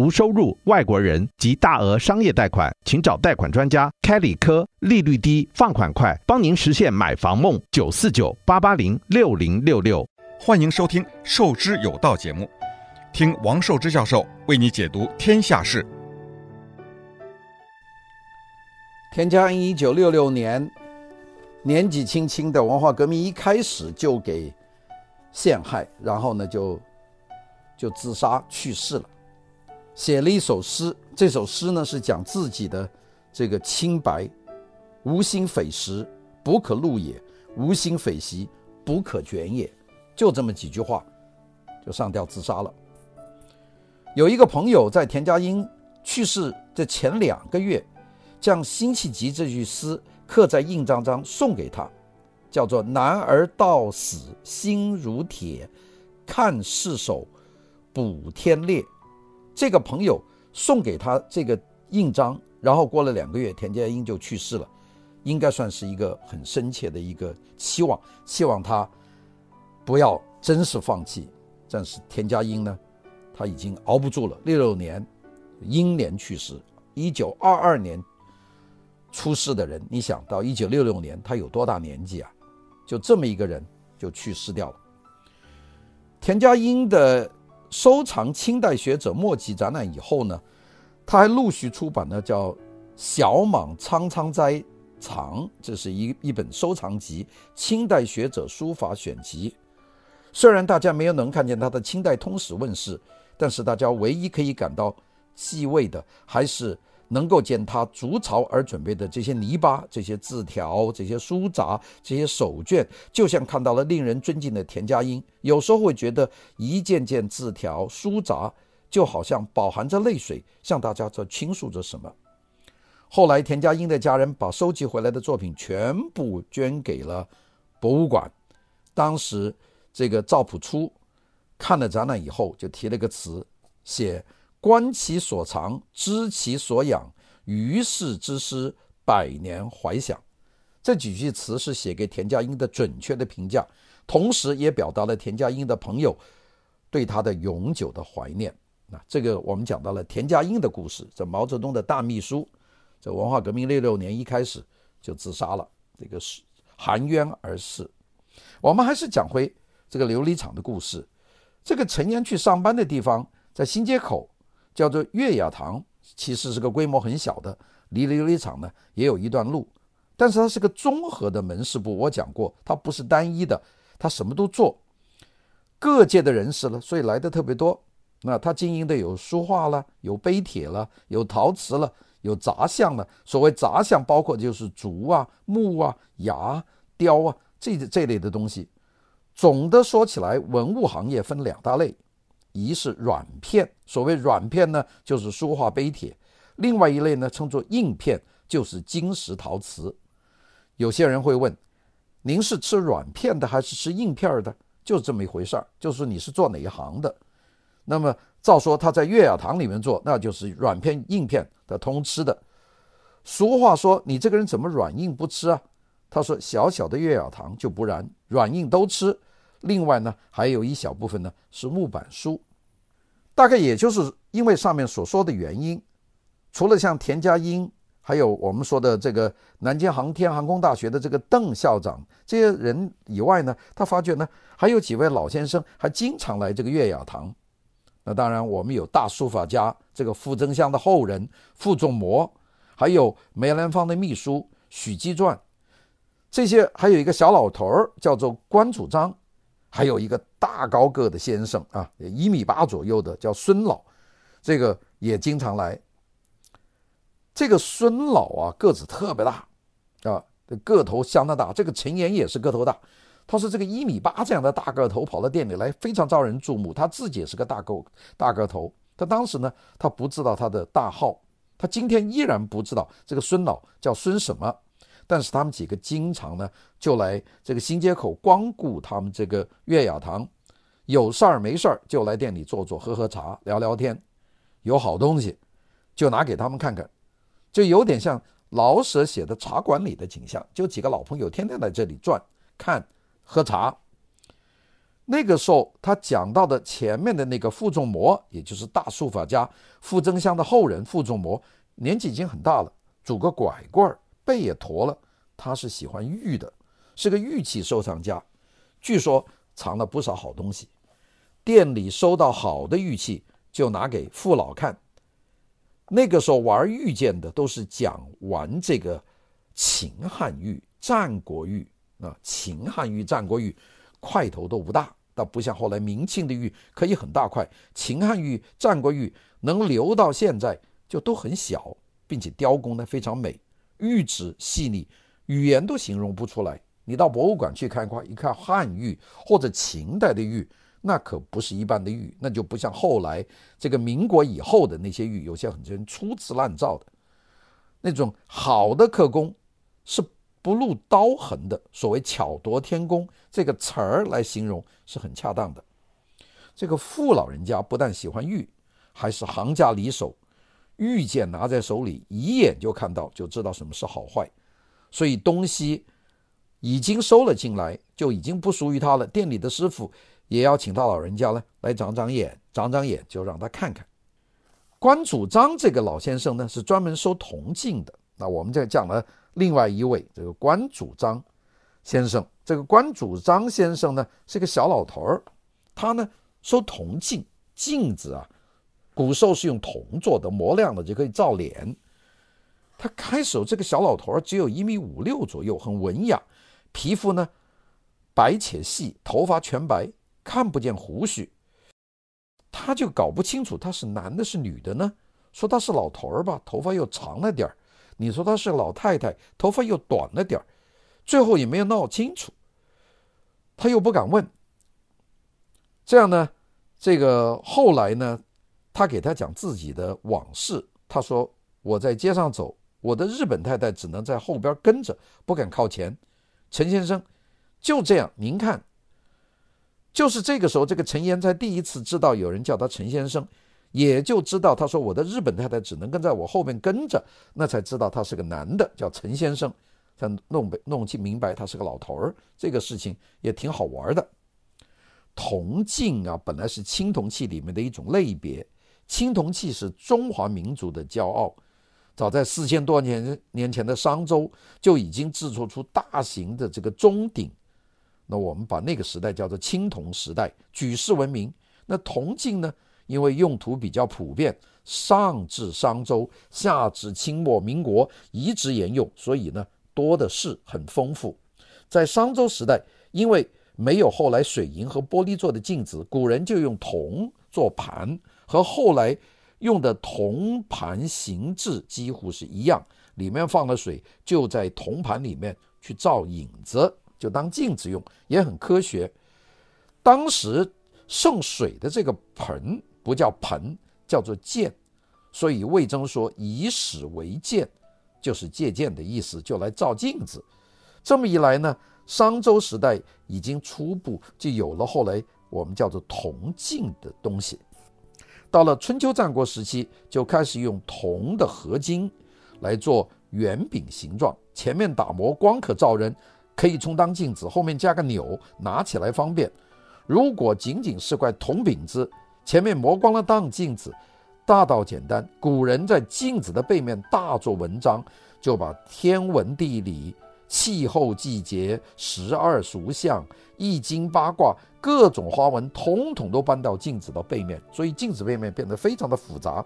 无收入、外国人及大额商业贷款，请找贷款专家开理科，利率低，放款快，帮您实现买房梦。九四九八八零六零六六，欢迎收听《授之有道》节目，听王寿之教授为你解读天下事。田家英一九六六年，年纪轻轻的文化革命一开始就给陷害，然后呢就就自杀去世了。写了一首诗，这首诗呢是讲自己的这个清白，无心匪石，不可录也；无心匪席，不可卷也。就这么几句话，就上吊自杀了。有一个朋友在田家英去世的前两个月，将《辛弃疾》这句诗刻在印章上送给他，叫做“男儿到死心如铁，看世手补天裂”。这个朋友送给他这个印章，然后过了两个月，田家英就去世了，应该算是一个很深切的一个期望，希望他不要真是放弃。但是田家英呢，他已经熬不住了。六六年，英年去世，一九二二年出世的人，你想到一九六六年他有多大年纪啊？就这么一个人就去世掉了。田家英的。收藏清代学者墨迹展览以后呢，他还陆续出版了叫《小莽苍苍斋藏》，这是一一本收藏集，清代学者书法选集。虽然大家没有能看见他的清代通史问世，但是大家唯一可以感到继位的还是。能够见他筑巢而准备的这些泥巴、这些字条、这些书札、这些手卷，就像看到了令人尊敬的田家英。有时候会觉得一件件字条、书札就好像饱含着泪水，向大家在倾诉着什么。后来，田家英的家人把收集回来的作品全部捐给了博物馆。当时，这个赵朴初看了展览以后，就提了个词写。观其所藏，知其所养，于世之师，百年怀想。这几句词是写给田家英的准确的评价，同时也表达了田家英的朋友对他的永久的怀念。那这个我们讲到了田家英的故事。这毛泽东的大秘书，这文化革命六六年一开始就自杀了，这个是含冤而逝。我们还是讲回这个琉璃厂的故事。这个陈岩去上班的地方在新街口。叫做月雅堂，其实是个规模很小的，离琉璃厂呢也有一段路，但是它是个综合的门市部。我讲过，它不是单一的，它什么都做，各界的人士呢，所以来的特别多。那他经营的有书画了，有碑帖了，有陶瓷了，有杂项了。所谓杂项，包括就是竹啊、木啊、牙、雕啊这这类的东西。总的说起来，文物行业分两大类。一是软片，所谓软片呢，就是书画碑帖；另外一类呢，称作硬片，就是金石陶瓷。有些人会问：您是吃软片的还是吃硬片的？就是这么一回事儿，就是你是做哪一行的。那么照说他在月雅堂里面做，那就是软片硬片的通吃的。俗话说：你这个人怎么软硬不吃啊？他说：小小的月雅堂就不然，软硬都吃。另外呢，还有一小部分呢是木板书，大概也就是因为上面所说的原因，除了像田家英，还有我们说的这个南京航天航空大学的这个邓校长这些人以外呢，他发觉呢还有几位老先生还经常来这个月雅堂。那当然，我们有大书法家这个傅增湘的后人傅仲谋，还有梅兰芳的秘书许基传，这些还有一个小老头儿叫做关祖章。还有一个大高个的先生啊，一米八左右的叫孙老，这个也经常来。这个孙老啊，个子特别大啊，个头相当大。这个陈岩也是个头大。他说这个一米八这样的大个头跑到店里来，非常招人注目。他自己也是个大个大个头。他当时呢，他不知道他的大号，他今天依然不知道这个孙老叫孙什么。但是他们几个经常呢，就来这个新街口光顾他们这个月雅堂，有事儿没事儿就来店里坐坐，喝喝茶，聊聊天，有好东西就拿给他们看看，就有点像老舍写的茶馆里的景象，就几个老朋友天天在这里转看喝茶。那个时候他讲到的前面的那个傅仲谋，也就是大书法家傅增湘的后人傅仲谋，年纪已经很大了，拄个拐棍儿，背也驼了。他是喜欢玉的，是个玉器收藏家，据说藏了不少好东西。店里收到好的玉器，就拿给父老看。那个时候玩玉剑的都是讲玩这个秦汉玉、战国玉啊，秦汉玉、战国玉块头都不大。倒不像后来明清的玉可以很大块，秦汉玉、战国玉能留到现在就都很小，并且雕工呢非常美，玉质细腻，语言都形容不出来。你到博物馆去看一看，一看汉玉或者秦代的玉，那可不是一般的玉，那就不像后来这个民国以后的那些玉，有些很多人粗制滥造的，那种好的刻工是。不露刀痕的，所谓巧夺天工这个词儿来形容是很恰当的。这个傅老人家不但喜欢玉，还是行家里手，玉剑拿在手里，一眼就看到，就知道什么是好坏。所以东西已经收了进来，就已经不属于他了。店里的师傅也要请他老人家呢来长长眼，长长眼就让他看看。关主张这个老先生呢是专门收铜镜的。那我们这讲了。另外一位，这个关主张先生，这个关主张先生呢是个小老头儿，他呢收铜镜，镜子啊，古兽是用铜做的，磨亮了就可以照脸。他开始这个小老头儿只有一米五六左右，很文雅，皮肤呢白且细，头发全白，看不见胡须，他就搞不清楚他是男的是女的呢。说他是老头儿吧，头发又长了点儿。你说他是老太太，头发又短了点儿，最后也没有闹清楚，他又不敢问。这样呢，这个后来呢，他给他讲自己的往事。他说：“我在街上走，我的日本太太只能在后边跟着，不敢靠前。陈先生，就这样，您看，就是这个时候，这个陈延才第一次知道有人叫他陈先生。”也就知道，他说我的日本太太只能跟在我后面跟着，那才知道他是个男的，叫陈先生，才弄弄清明白他是个老头儿。这个事情也挺好玩的。铜镜啊，本来是青铜器里面的一种类别，青铜器是中华民族的骄傲。早在四千多年年前的商周就已经制作出大型的这个钟鼎，那我们把那个时代叫做青铜时代，举世闻名。那铜镜呢？因为用途比较普遍，上至商周，下至清末民国一直沿用，所以呢多的是，很丰富。在商周时代，因为没有后来水银和玻璃做的镜子，古人就用铜做盘，和后来用的铜盘形制几乎是一样。里面放了水，就在铜盘里面去照影子，就当镜子用，也很科学。当时盛水的这个盆。不叫盆，叫做鉴，所以魏征说以史为鉴，就是借鉴的意思，就来照镜子。这么一来呢，商周时代已经初步就有了后来我们叫做铜镜的东西。到了春秋战国时期，就开始用铜的合金来做圆饼形状，前面打磨光可照人，可以充当镜子，后面加个钮，拿起来方便。如果仅仅是块铜饼子，前面磨光了当镜子，大道简单。古人在镜子的背面大做文章，就把天文地理、气候季节、十二属相、易经八卦各种花纹，统统都搬到镜子的背面，所以镜子背面变得非常的复杂。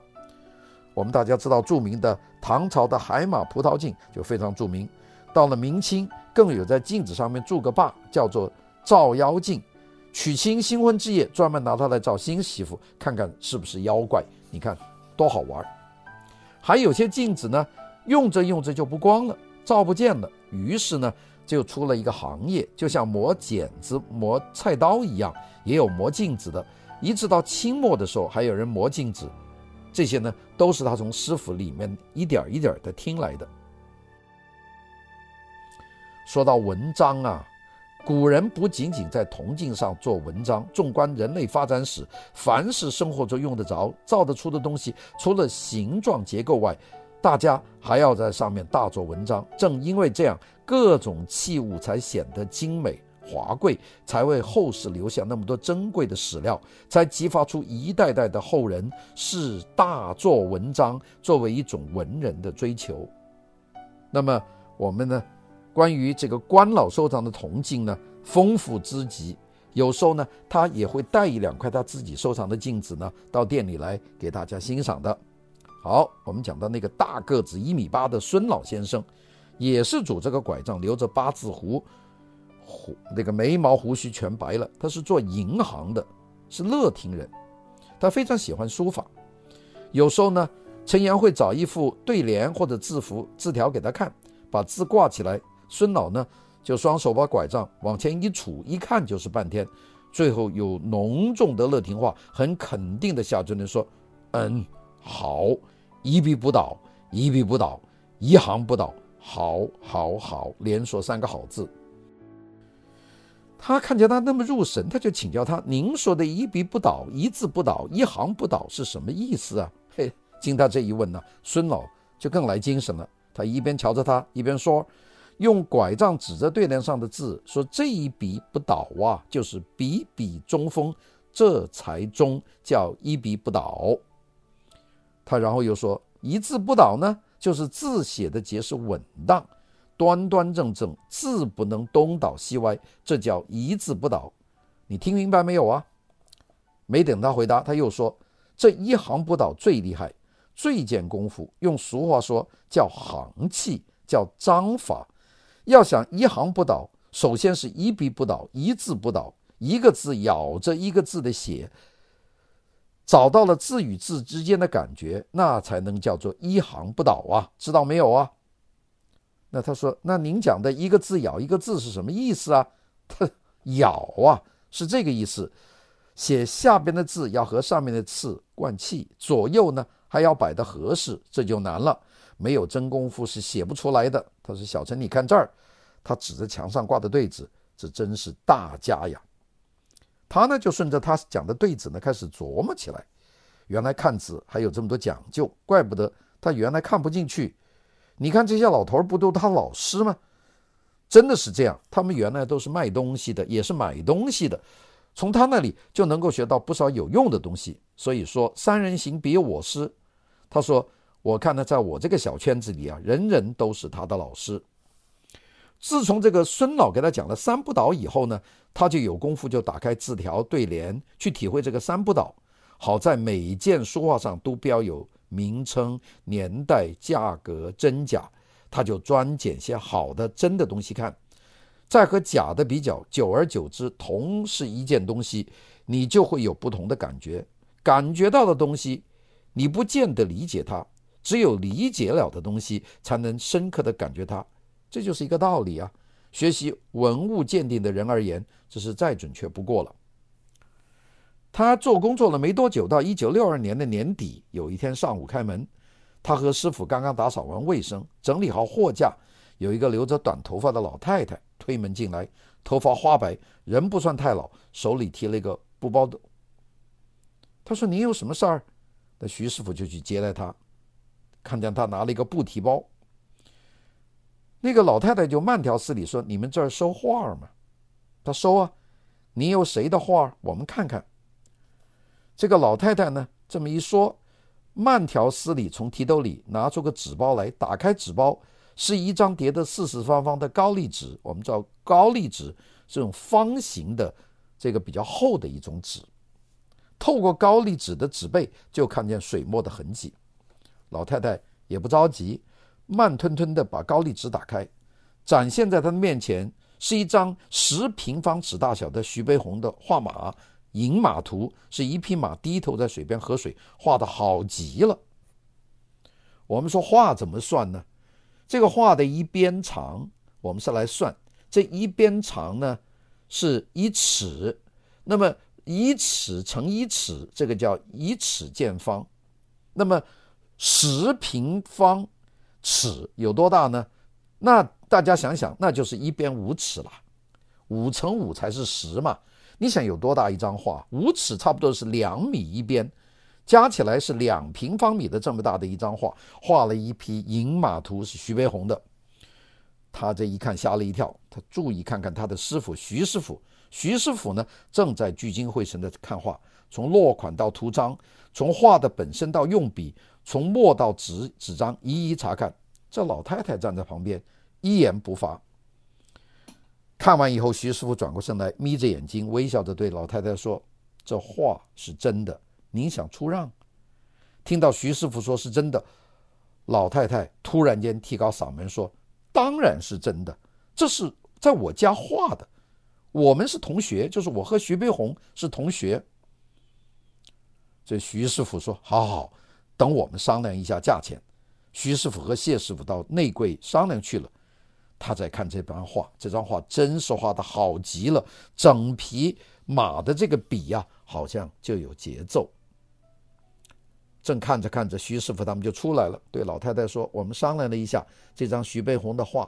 我们大家知道，著名的唐朝的海马葡萄镜就非常著名。到了明清，更有在镜子上面铸个坝，叫做照妖镜。娶亲新婚之夜，专门拿它来照新媳妇，看看是不是妖怪。你看多好玩！还有些镜子呢，用着用着就不光了，照不见了。于是呢，就出了一个行业，就像磨剪子、磨菜刀一样，也有磨镜子的。一直到清末的时候，还有人磨镜子。这些呢，都是他从师傅里面一点一点的听来的。说到文章啊。古人不仅仅在铜镜上做文章，纵观人类发展史，凡是生活中用得着、造得出的东西，除了形状结构外，大家还要在上面大做文章。正因为这样，各种器物才显得精美华贵，才为后世留下那么多珍贵的史料，才激发出一代代的后人视大做文章作为一种文人的追求。那么我们呢，关于这个关老收藏的铜镜呢，丰富之极。有时候呢，他也会带一两块他自己收藏的镜子呢，到店里来给大家欣赏的。好，我们讲到那个大个子一米八的孙老先生，也是拄着个拐杖，留着八字胡，胡那个眉毛胡须全白了。他是做银行的，是乐亭人，他非常喜欢书法。有时候呢，陈阳会找一副对联或者字符字条给他看，把字挂起来。孙老呢，就双手把拐杖往前一杵，一看就是半天，最后有浓重的乐亭话，很肯定的下尊的说：“嗯，好，一笔不倒，一笔不倒，一行不倒，好，好，好，连说三个好字。”他看见他那么入神，他就请教他：“您说的一笔不倒，一字不倒，一行不倒是什么意思啊？”嘿，经他这一问呢，孙老就更来精神了。他一边瞧着他，一边说。用拐杖指着对联上的字，说：“这一笔不倒啊，就是笔笔中锋，这才中，叫一笔不倒。”他然后又说：“一字不倒呢，就是字写的结实稳当，端端正正，字不能东倒西歪，这叫一字不倒。”你听明白没有啊？没等他回答，他又说：“这一行不倒最厉害，最见功夫。用俗话说，叫行气，叫章法。”要想一行不倒，首先是一笔不倒，一字不倒，一个字咬着一个字的写，找到了字与字之间的感觉，那才能叫做一行不倒啊！知道没有啊？那他说，那您讲的一个字咬一个字是什么意思啊？他 咬啊，是这个意思。写下边的字要和上面的字贯气，左右呢还要摆得合适，这就难了。没有真功夫是写不出来的。他说：“小陈，你看这儿。”他指着墙上挂的对子，这真是大家呀。他呢就顺着他讲的对子呢开始琢磨起来。原来看字还有这么多讲究，怪不得他原来看不进去。你看这些老头不都他老师吗？真的是这样。他们原来都是卖东西的，也是买东西的，从他那里就能够学到不少有用的东西。所以说，三人行必有我师。他说。我看呢，在我这个小圈子里啊，人人都是他的老师。自从这个孙老给他讲了三不倒以后呢，他就有功夫就打开字条对联去体会这个三不倒。好在每一件书画上都标有名称、年代、价格、真假，他就专捡些好的真的东西看，再和假的比较，久而久之，同是一件东西，你就会有不同的感觉。感觉到的东西，你不见得理解它。只有理解了的东西，才能深刻地感觉它，这就是一个道理啊。学习文物鉴定的人而言，这是再准确不过了。他做工作了没多久，到一九六二年的年底，有一天上午开门，他和师傅刚刚打扫完卫生，整理好货架，有一个留着短头发的老太太推门进来，头发花白，人不算太老，手里提了一个布包的。他说：“你有什么事儿？”那徐师傅就去接待他。看见他拿了一个布提包，那个老太太就慢条斯理说：“你们这儿收画吗？”他收啊。你有谁的画？我们看看。这个老太太呢，这么一说，慢条斯理从提兜里拿出个纸包来，打开纸包，是一张叠得四四方方的高丽纸。我们知道高丽纸这种方形的，这个比较厚的一种纸，透过高丽纸的纸背，就看见水墨的痕迹。老太太也不着急，慢吞吞地把高丽纸打开，展现在他的面前是一张十平方尺大小的徐悲鸿的画马，饮马图，是一匹马低头在水边喝水，画的好极了。我们说画怎么算呢？这个画的一边长，我们是来算，这一边长呢是一尺，那么一尺乘一尺，这个叫一尺见方，那么。十平方尺有多大呢？那大家想想，那就是一边五尺了，五乘五才是十嘛。你想有多大一张画？五尺差不多是两米一边，加起来是两平方米的这么大的一张画，画了一匹《饮马图》，是徐悲鸿的。他这一看吓了一跳，他注意看看他的师傅徐师傅。徐师傅呢，正在聚精会神地看画，从落款到图章，从画的本身到用笔，从墨到纸纸张，一一查看。这老太太站在旁边，一言不发。看完以后，徐师傅转过身来，眯着眼睛，微笑着对老太太说：“这画是真的，您想出让？”听到徐师傅说是真的，老太太突然间提高嗓门说：“当然是真的，这是在我家画的。”我们是同学，就是我和徐悲鸿是同学。这徐师傅说：“好好，好等我们商量一下价钱。”徐师傅和谢师傅到内柜商量去了。他在看这张画，这张画真是画的好极了，整匹马的这个笔呀、好像就有节奏。正看着看着，徐师傅他们就出来了，对老太太说：“我们商量了一下，这张徐悲鸿的画，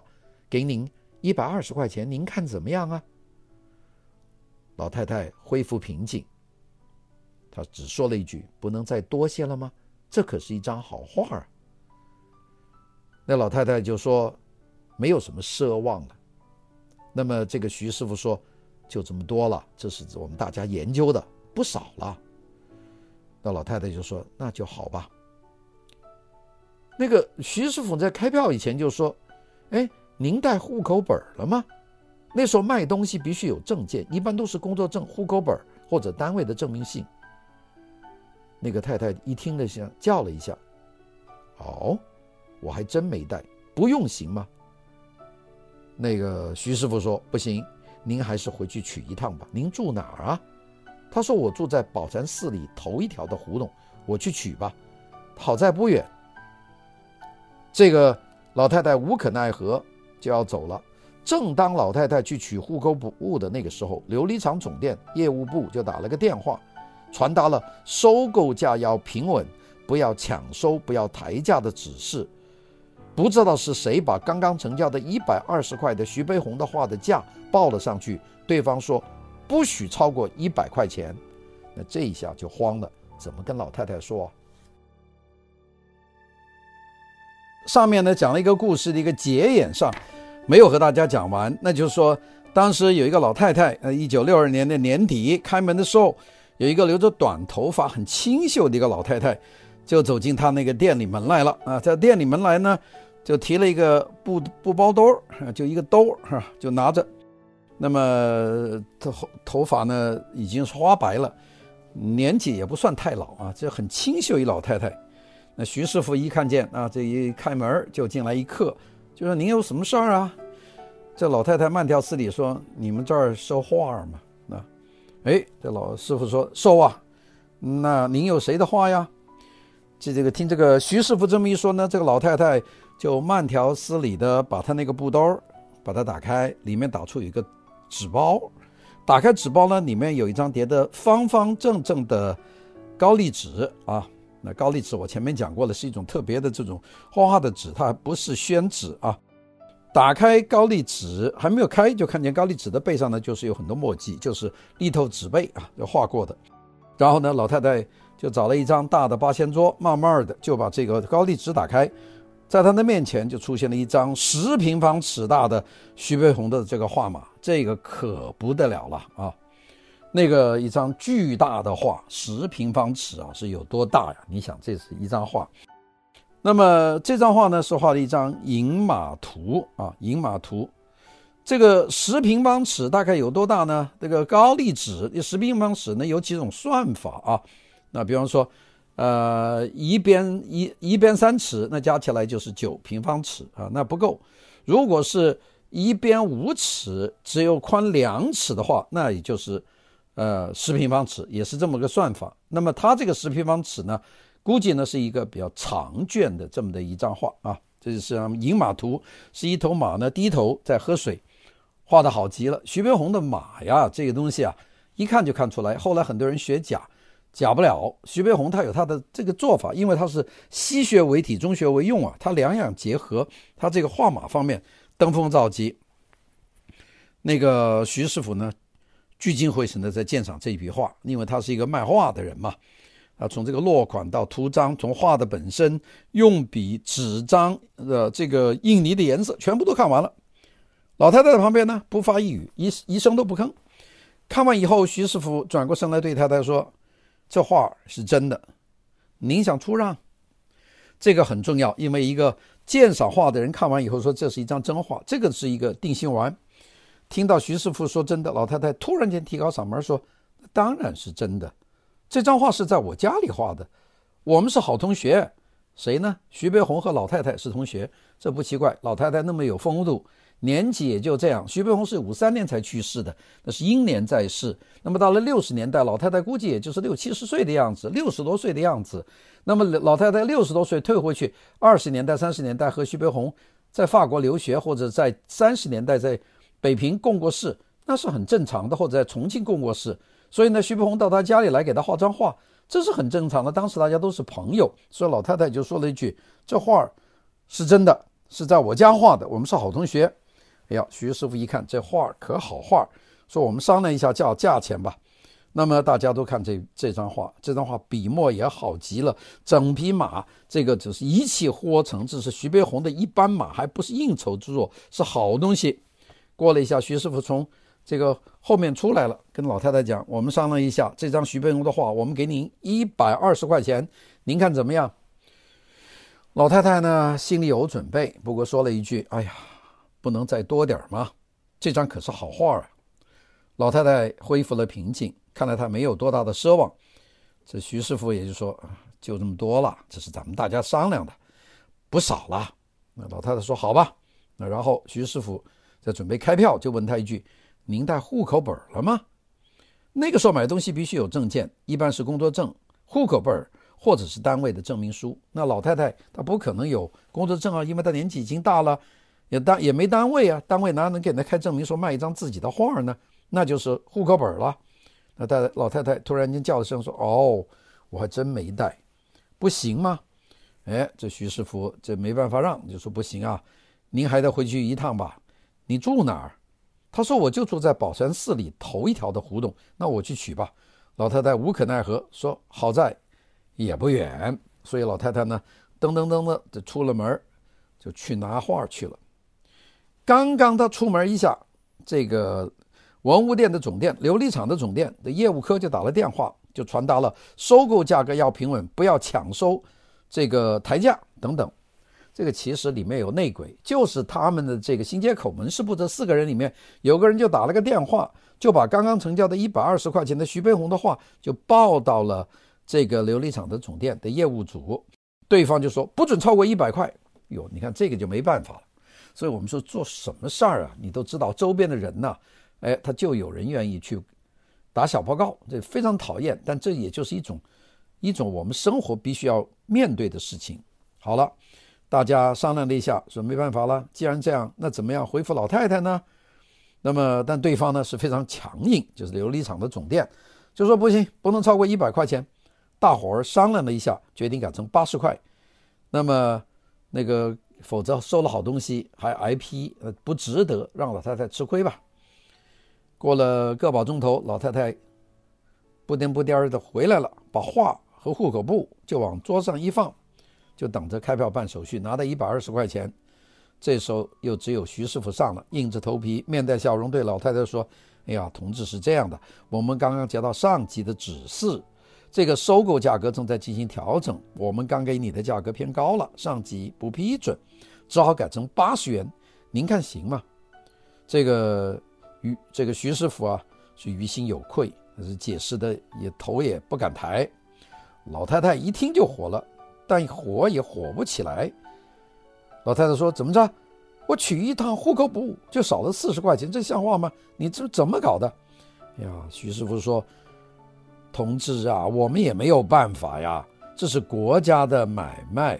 给您一百二十块钱，您看怎么样啊？”老太太恢复平静，她只说了一句：“不能再多些了吗？这可是一张好画啊。”那老太太就说：“没有什么奢望了。”那么这个徐师傅说：“就这么多了，这是我们大家研究的，不少了。”那老太太就说：“那就好吧。”那个徐师傅在开票以前就说：“哎，您带户口本了吗？”那时候卖东西必须有证件，一般都是工作证、户口本或者单位的证明信。那个太太一听了下，叫了一下：“哦，我还真没带，不用行吗？”那个徐师傅说：“不行，您还是回去取一趟吧。您住哪儿啊？”他说：“我住在宝禅寺里头一条的胡同，我去取吧。好在不远。”这个老太太无可奈何，就要走了。正当老太太去取户口簿的那个时候，琉璃厂总店业务部就打了个电话，传达了收购价要平稳，不要抢收，不要抬价的指示。不知道是谁把刚刚成交的一百二十块的徐悲鸿的画的价报了上去，对方说不许超过一百块钱，那这一下就慌了，怎么跟老太太说？上面呢讲了一个故事的一个结眼上。没有和大家讲完，那就是说，当时有一个老太太，呃，一九六二年的年底开门的时候，有一个留着短头发、很清秀的一个老太太，就走进她那个店里门来了啊，在店里门来呢，就提了一个布布包兜，就一个兜哈，就拿着，那么头头发呢已经是花白了，年纪也不算太老啊，这很清秀一老太太。那徐师傅一看见啊，这一开门就进来一客。就说您有什么事儿啊？这老太太慢条斯理说：“你们这儿收画吗？”哎，这老师傅说：“收啊。”那您有谁的画呀？这这个听这个徐师傅这么一说呢，这个老太太就慢条斯理的把他那个布兜把它打开，里面打出一个纸包，打开纸包呢，里面有一张叠的方方正正的高丽纸啊。那高丽纸我前面讲过了，是一种特别的这种画画的纸，它不是宣纸啊。打开高丽纸还没有开，就看见高丽纸的背上呢，就是有很多墨迹，就是立透纸背啊，就画过的。然后呢，老太太就找了一张大的八仙桌，慢慢的就把这个高丽纸打开，在她的面前就出现了一张十平方尺大的徐悲鸿的这个画马，这个可不得了了啊。那个一张巨大的画，十平方尺啊，是有多大呀？你想，这是一张画。那么这张画呢，是画了一张饮马图啊，饮马图。这个十平方尺大概有多大呢？这个高丽纸十平方尺呢，有几种算法啊？那比方说，呃，一边一一边三尺，那加起来就是九平方尺啊，那不够。如果是一边五尺，只有宽两尺的话，那也就是。呃，十平方尺也是这么个算法。那么它这个十平方尺呢，估计呢是一个比较长卷的这么的一张画啊。这就是饮马图，是一头马呢低头在喝水，画的好极了。徐悲鸿的马呀，这个东西啊，一看就看出来。后来很多人学假，假不了。徐悲鸿他有他的这个做法，因为他是西学为体，中学为用啊，他两样结合，他这个画马方面登峰造极。那个徐师傅呢，聚精会神的在鉴赏这一笔画，因为他是一个卖画的人嘛，啊，从这个落款到图章，从画的本身、用笔、纸张的这个印泥的颜色，全部都看完了。老太太在旁边呢，不发一语，一一声都不吭。看完以后，徐师傅转过身来对太太说：“这画是真的，您想出让？这个很重要，因为一个鉴赏画的人看完以后说这是一张真画，这个是一个定心丸。”听到徐师傅说真的，老太太突然间提高嗓门说：“当然是真的，这张画是在我家里画的，我们是好同学。谁呢？徐悲鸿和老太太是同学，这不奇怪。老太太那么有风度。”年纪也就这样，徐悲鸿是五三年才去世的，那是英年在世。那么到了六十年代，老太太估计也就是六七十岁的样子，六十多岁的样子。那么老太太六十多岁退回去，二十年代、三十年代和徐悲鸿在法国留学，或者在三十年代在北平共过事，那是很正常的，或者在重庆共过事。所以呢，徐悲鸿到他家里来给他画张画，这是很正常的。当时大家都是朋友，所以老太太就说了一句：“这画儿是真的，是在我家画的，我们是好同学。”哎呀，徐师傅一看这画儿可好画，说我们商量一下叫价钱吧。那么大家都看这这张画，这张画笔墨也好极了，整匹马这个只是一气呵成，这是徐悲鸿的一般马，还不是应酬之作，是好东西。过了一下，徐师傅从这个后面出来了，跟老太太讲：“我们商量一下，这张徐悲鸿的画，我们给您一百二十块钱，您看怎么样？”老太太呢，心里有准备，不过说了一句：“哎呀。”不能再多点吗？这张可是好画啊！老太太恢复了平静，看来她没有多大的奢望。这徐师傅也就说：“就这么多了，这是咱们大家商量的，不少了。”那老太太说：“好吧。”那然后徐师傅在准备开票，就问他一句：“您带户口本了吗？”那个时候买东西必须有证件，一般是工作证、户口本或者是单位的证明书。那老太太她不可能有工作证啊，因为她年纪已经大了。也单也没单位啊，单位哪能给她开证明说卖一张自己的画呢？那就是户口本了。那太太老太太突然间叫了声说：“哦，我还真没带，不行吗？”哎，这徐师傅这没办法让，就说不行啊，您还得回去一趟吧。你住哪儿？他说我就住在宝山寺里头一条的胡同，那我去取吧。老太太无可奈何说：“好在也不远。”所以老太太呢，噔噔噔的就出了门，就去拿画去了。刚刚他出门一下，这个文物店的总店、琉璃厂的总店的业务科就打了电话，就传达了收购价格要平稳，不要抢收这个抬价等等。这个其实里面有内鬼，就是他们的这个新街口门市部这四个人里面有个人就打了个电话，就把刚刚成交的一百二十块钱的徐悲鸿的画就报到了这个琉璃厂的总店的业务组，对方就说不准超过一百块。哟，你看这个就没办法了。所以我们说做什么事儿啊，你都知道周边的人呐，哎，他就有人愿意去打小报告，这非常讨厌。但这也就是一种一种我们生活必须要面对的事情。好了，大家商量了一下，说没办法了，既然这样，那怎么样回复老太太呢？那么，但对方呢是非常强硬，就是琉璃厂的总店就说不行，不能超过一百块钱。大伙儿商量了一下，决定改成八十块。那么那个。否则收了好东西还挨批，呃，不值得让老太太吃亏吧。过了个把钟头，老太太不颠不颠的回来了，把画和户口簿就往桌上一放，就等着开票办手续，拿到一百二十块钱。这时候又只有徐师傅上了，硬着头皮，面带笑容对老太太说：“哎呀，同志是这样的，我们刚刚接到上级的指示。”这个收购价格正在进行调整，我们刚给你的价格偏高了，上级不批准，只好改成八十元，您看行吗？这个于这个徐师傅啊是于心有愧，解释的也头也不敢抬。老太太一听就火了，但火也火不起来。老太太说：“怎么着？我取一趟户口簿就少了四十块钱，这像话吗？你这怎么搞的？”哎呀，徐师傅说。同志啊，我们也没有办法呀，这是国家的买卖，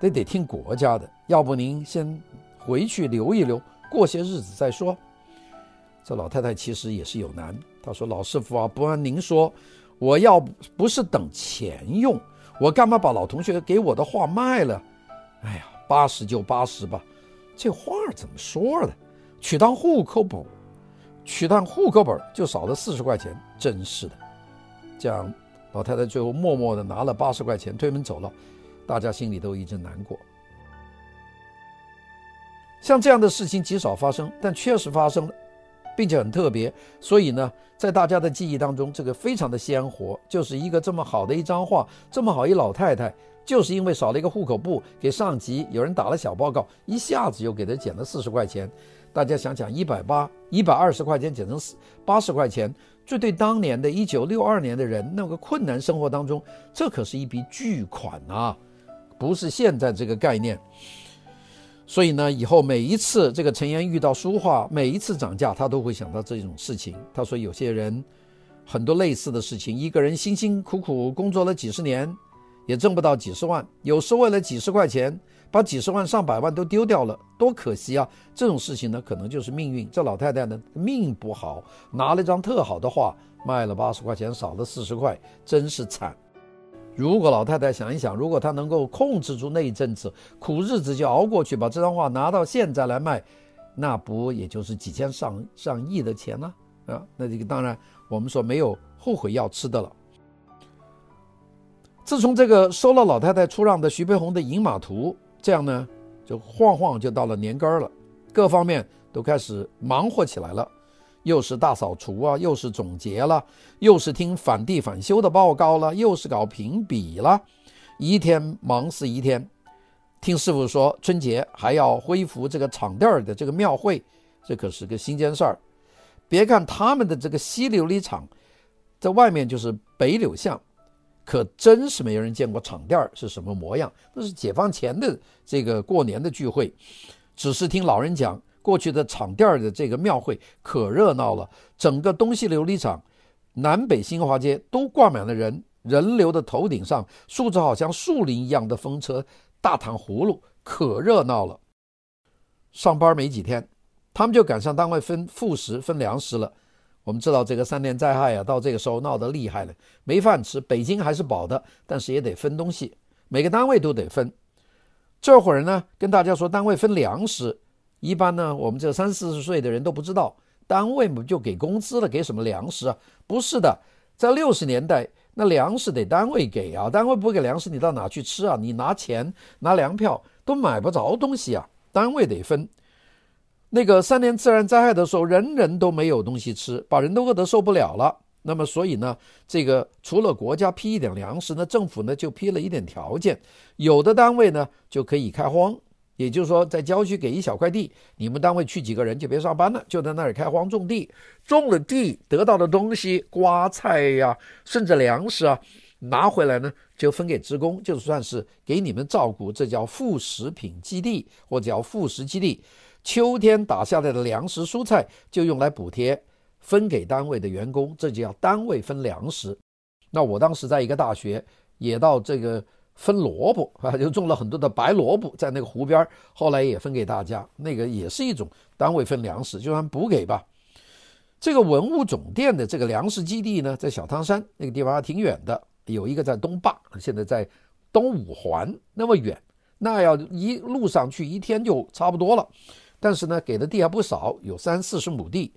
得得听国家的。要不您先回去留一留，过些日子再说。这老太太其实也是有难，她说：“老师傅啊，不按您说，我要不是等钱用，我干嘛把老同学给我的画卖了？哎呀，八十就八十吧，这画怎么说的？取当户口本，取当户口本就少了四十块钱，真是的。”这样，老太太最后默默地拿了八十块钱，推门走了，大家心里都一阵难过。像这样的事情极少发生，但确实发生了，并且很特别。所以呢，在大家的记忆当中，这个非常的鲜活，就是一个这么好的一张画，这么好一老太太，就是因为少了一个户口簿，给上级有人打了小报告，一下子又给他减了四十块钱。大家想想，一百八、一百二十块钱减成四八十块钱，这对当年的一九六二年的人那个困难生活当中，这可是一笔巨款啊，不是现在这个概念。所以呢，以后每一次这个陈岩遇到书画，每一次涨价，他都会想到这种事情。他说，有些人很多类似的事情，一个人辛辛苦苦工作了几十年，也挣不到几十万，有时为了几十块钱。把几十万上百万都丢掉了，多可惜啊！这种事情呢，可能就是命运。这老太太呢，命不好，拿了一张特好的画，卖了八十块钱，少了四十块，真是惨。如果老太太想一想，如果她能够控制住那一阵子苦日子就熬过去，把这张画拿到现在来卖，那不也就是几千上上亿的钱呢？啊，那这个当然，我们说没有后悔药吃的了。自从这个收了老太太出让的徐悲鸿的《饮马图》。这样呢，就晃晃就到了年根儿了，各方面都开始忙活起来了，又是大扫除啊，又是总结了，又是听反地反修的报告了，又是搞评比了，一天忙死一天。听师傅说，春节还要恢复这个场地儿的这个庙会，这可是个新鲜事儿。别看他们的这个西琉璃厂，在外面就是北柳巷。可真是没有人见过场店是什么模样，那是解放前的这个过年的聚会。只是听老人讲，过去的场店的这个庙会可热闹了，整个东西琉璃厂、南北新华街都挂满了人，人流的头顶上竖着好像树林一样的风车、大糖葫芦，可热闹了。上班没几天，他们就赶上单位分副食、分粮食了。我们知道这个三年灾害啊，到这个时候闹得厉害了，没饭吃。北京还是饱的，但是也得分东西，每个单位都得分。这会儿呢，跟大家说单位分粮食，一般呢，我们这三四十岁的人都不知道，单位不就给工资了，给什么粮食啊？不是的，在六十年代，那粮食得单位给啊，单位不给粮食，你到哪去吃啊？你拿钱拿粮票都买不着东西啊，单位得分。那个三年自然灾害的时候，人人都没有东西吃，把人都饿得受不了了。那么，所以呢，这个除了国家批一点粮食呢，政府呢就批了一点条件，有的单位呢就可以开荒，也就是说，在郊区给一小块地，你们单位去几个人就别上班了，就在那里开荒种地，种了地得到的东西，瓜菜呀、甚至粮食啊，拿回来呢就分给职工，就算是给你们照顾，这叫副食品基地或者叫副食基地。秋天打下来的粮食蔬菜就用来补贴，分给单位的员工，这叫单位分粮食。那我当时在一个大学，也到这个分萝卜 啊，就种了很多的白萝卜在那个湖边，后来也分给大家，那个也是一种单位分粮食，就算补给吧。这个文物总店的这个粮食基地呢，在小汤山那个地方还挺远的，有一个在东坝，现在在东五环，那么远，那要一路上去一天就差不多了。但是呢，给的地还不少，有三四十亩地。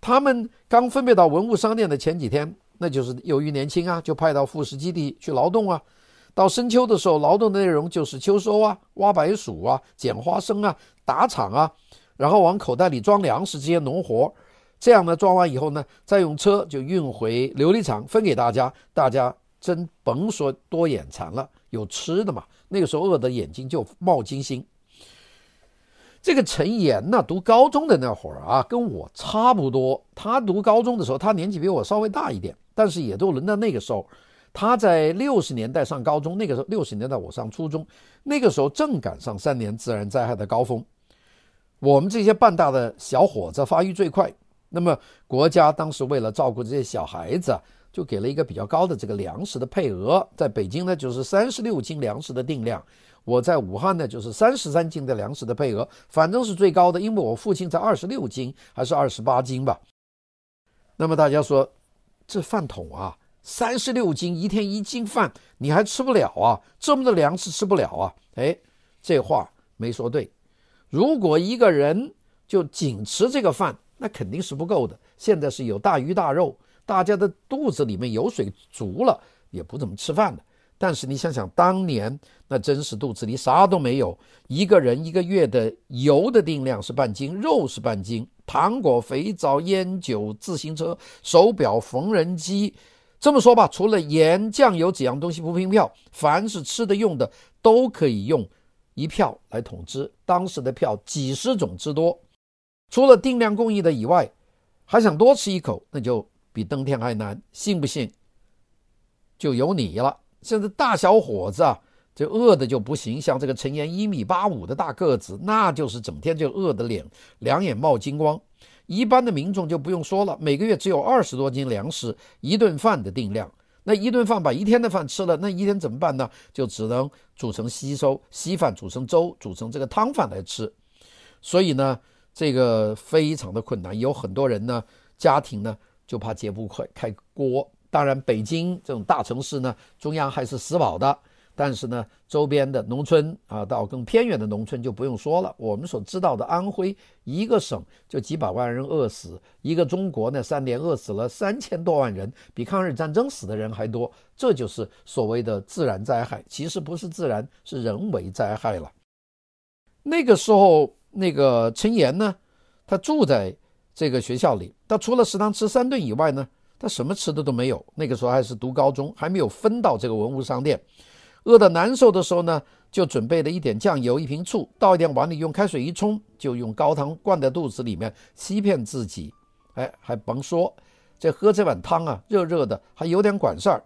他们刚分配到文物商店的前几天，那就是由于年轻啊，就派到副食基地去劳动啊。到深秋的时候，劳动的内容就是秋收啊、挖白薯啊、捡花生啊、打场啊，然后往口袋里装粮食这些农活。这样呢，装完以后呢，再用车就运回琉璃厂分给大家。大家真甭说多眼馋了，有吃的嘛。那个时候饿得眼睛就冒金星。这个陈岩呢，读高中的那会儿啊，跟我差不多。他读高中的时候，他年纪比我稍微大一点，但是也都轮到那个时候。他在六十年代上高中，那个时候六十年代我上初中，那个时候正赶上三年自然灾害的高峰。我们这些半大的小伙子发育最快，那么国家当时为了照顾这些小孩子，就给了一个比较高的这个粮食的配额。在北京呢，就是三十六斤粮食的定量。我在武汉呢，就是三十三斤的粮食的配额，反正是最高的，因为我父亲才二十六斤还是二十八斤吧。那么大家说，这饭桶啊，三十六斤，一天一斤饭，你还吃不了啊？这么多粮食吃不了啊？哎，这话没说对。如果一个人就仅吃这个饭，那肯定是不够的。现在是有大鱼大肉，大家的肚子里面油水足了，也不怎么吃饭的。但是你想想，当年那真是肚子里啥都没有，一个人一个月的油的定量是半斤，肉是半斤，糖果、肥皂、烟酒、自行车、手表、缝纫机，这么说吧，除了盐、酱油几样东西不凭票，凡是吃的用的都可以用一票来统支。当时的票几十种之多，除了定量供应的以外，还想多吃一口，那就比登天还难，信不信？就由你了。现在大小伙子啊，这饿的就不行。像这个陈岩一米八五的大个子，那就是整天就饿得脸两眼冒金光。一般的民众就不用说了，每个月只有二十多斤粮食，一顿饭的定量。那一顿饭把一天的饭吃了，那一天怎么办呢？就只能煮成稀粥、稀饭，煮成粥，煮成这个汤饭来吃。所以呢，这个非常的困难。有很多人呢，家庭呢就怕揭不开开锅。当然，北京这种大城市呢，中央还是死保的。但是呢，周边的农村啊，到更偏远的农村就不用说了。我们所知道的安徽一个省就几百万人饿死，一个中国呢，三年饿死了三千多万人，比抗日战争死的人还多。这就是所谓的自然灾害，其实不是自然，是人为灾害了。那个时候，那个陈岩呢，他住在这个学校里，他除了食堂吃三顿以外呢，他什么吃的都没有。那个时候还是读高中，还没有分到这个文物商店。饿得难受的时候呢，就准备了一点酱油、一瓶醋，倒一点碗里，用开水一冲，就用高汤灌在肚子里面，欺骗自己。哎，还甭说，这喝这碗汤啊，热热的，还有点管事儿。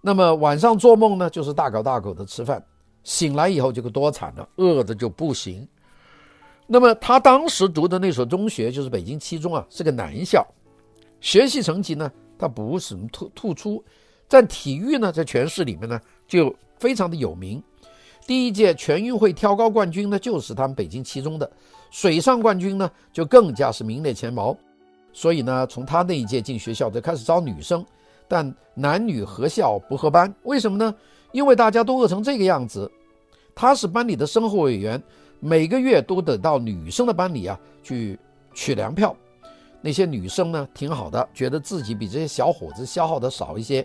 那么晚上做梦呢，就是大口大口的吃饭。醒来以后就多惨了，饿的就不行。那么他当时读的那所中学就是北京七中啊，是个男校。学习成绩呢，他不是什么突突出，在体育呢，在全市里面呢就非常的有名。第一届全运会跳高冠军呢，就是他们北京七中的；水上冠军呢，就更加是名列前茅。所以呢，从他那一届进学校就开始招女生，但男女合校不合班。为什么呢？因为大家都饿成这个样子，他是班里的生活委员，每个月都得到女生的班里啊去取粮票。那些女生呢，挺好的，觉得自己比这些小伙子消耗的少一些。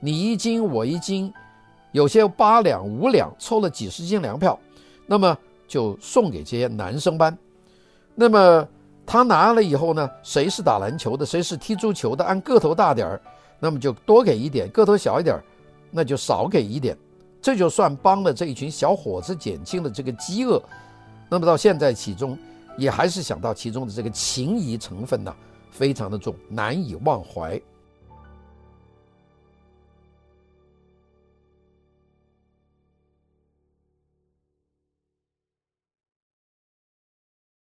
你一斤我一斤，有些八两五两，凑了几十斤粮票，那么就送给这些男生班。那么他拿了以后呢，谁是打篮球的，谁是踢足球的，按个头大点儿，那么就多给一点；个头小一点儿，那就少给一点。这就算帮了这一群小伙子减轻了这个饥饿。那么到现在其中。也还是想到其中的这个情谊成分呢，非常的重，难以忘怀。